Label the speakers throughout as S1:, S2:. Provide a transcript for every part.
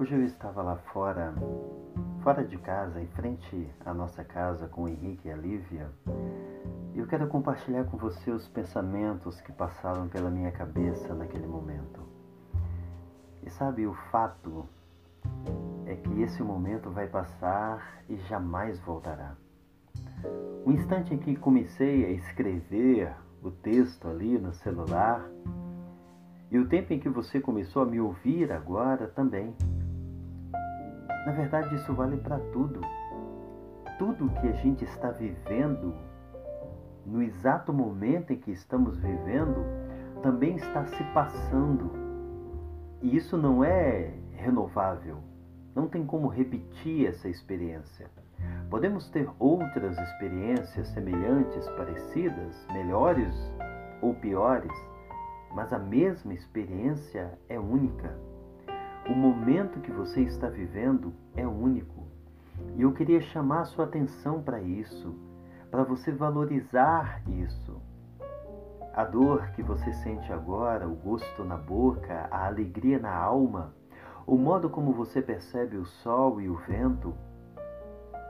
S1: Hoje eu estava lá fora, fora de casa, em frente à nossa casa com o Henrique e a Lívia, eu quero compartilhar com você os pensamentos que passaram pela minha cabeça naquele momento. E sabe, o fato é que esse momento vai passar e jamais voltará. O instante em que comecei a escrever o texto ali no celular, e o tempo em que você começou a me ouvir agora também. Na verdade, isso vale para tudo. Tudo que a gente está vivendo, no exato momento em que estamos vivendo, também está se passando. E isso não é renovável. Não tem como repetir essa experiência. Podemos ter outras experiências semelhantes, parecidas, melhores ou piores, mas a mesma experiência é única. O momento que você está vivendo é único. E eu queria chamar a sua atenção para isso, para você valorizar isso. A dor que você sente agora, o gosto na boca, a alegria na alma, o modo como você percebe o sol e o vento,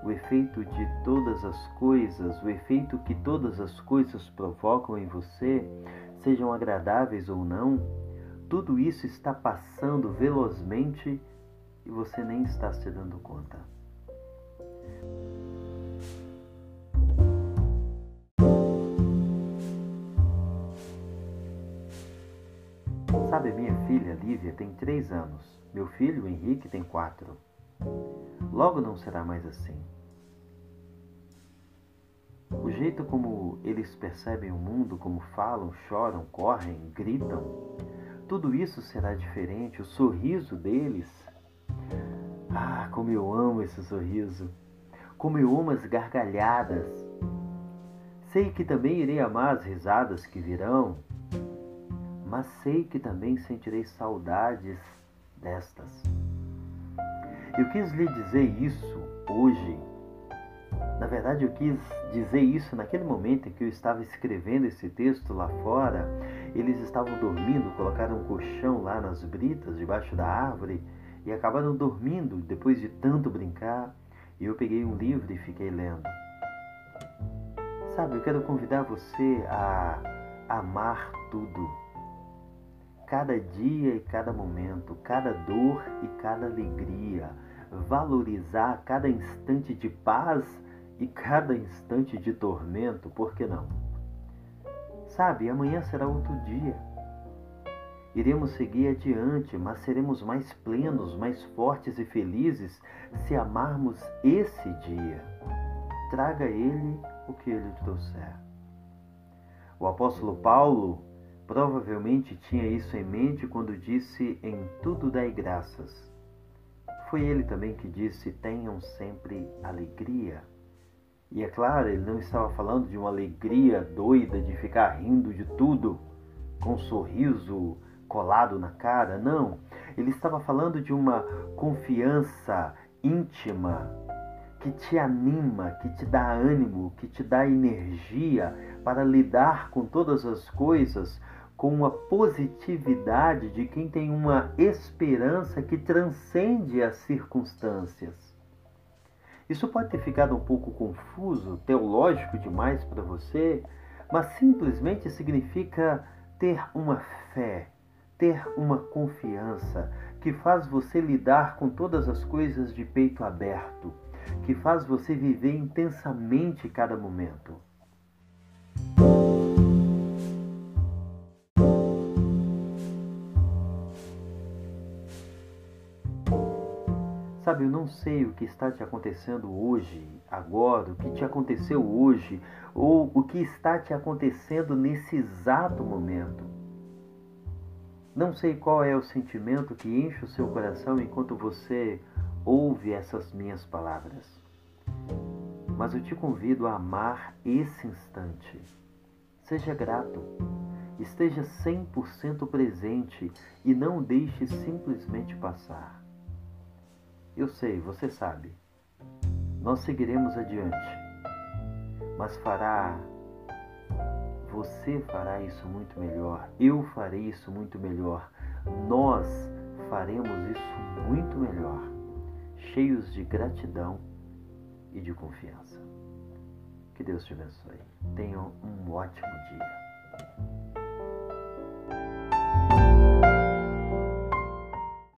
S1: o efeito de todas as coisas, o efeito que todas as coisas provocam em você, sejam agradáveis ou não, tudo isso está passando velozmente e você nem está se dando conta. Sabe, minha filha Lívia tem três anos, meu filho Henrique tem quatro. Logo não será mais assim. O jeito como eles percebem o mundo, como falam, choram, correm, gritam, tudo isso será diferente. O sorriso deles. Ah, como eu amo esse sorriso! Como eu amo as gargalhadas! Sei que também irei amar as risadas que virão, mas sei que também sentirei saudades destas. Eu quis lhe dizer isso hoje. Na verdade, eu quis dizer isso naquele momento em que eu estava escrevendo esse texto lá fora. Eles estavam dormindo, colocaram um colchão lá nas britas, debaixo da árvore, e acabaram dormindo depois de tanto brincar. E eu peguei um livro e fiquei lendo. Sabe, eu quero convidar você a amar tudo cada dia e cada momento, cada dor e cada alegria, valorizar cada instante de paz e cada instante de tormento, por que não? Sabe, amanhã será outro dia. Iremos seguir adiante, mas seremos mais plenos, mais fortes e felizes se amarmos esse dia. Traga ele o que ele trouxer. O apóstolo Paulo Provavelmente tinha isso em mente quando disse: Em tudo dai graças. Foi ele também que disse: Tenham sempre alegria. E é claro, ele não estava falando de uma alegria doida de ficar rindo de tudo, com um sorriso colado na cara, não. Ele estava falando de uma confiança íntima que te anima, que te dá ânimo, que te dá energia para lidar com todas as coisas com a positividade de quem tem uma esperança que transcende as circunstâncias. Isso pode ter ficado um pouco confuso, teológico demais para você, mas simplesmente significa ter uma fé, ter uma confiança que faz você lidar com todas as coisas de peito aberto, que faz você viver intensamente cada momento. Sabe, eu não sei o que está te acontecendo hoje, agora, o que te aconteceu hoje, ou o que está te acontecendo nesse exato momento. Não sei qual é o sentimento que enche o seu coração enquanto você ouve essas minhas palavras. Mas eu te convido a amar esse instante. Seja grato. Esteja 100% presente e não deixe simplesmente passar. Eu sei, você sabe. Nós seguiremos adiante. Mas fará. Você fará isso muito melhor. Eu farei isso muito melhor. Nós faremos isso muito melhor, cheios de gratidão e de confiança. Que Deus te abençoe. Tenham um ótimo dia.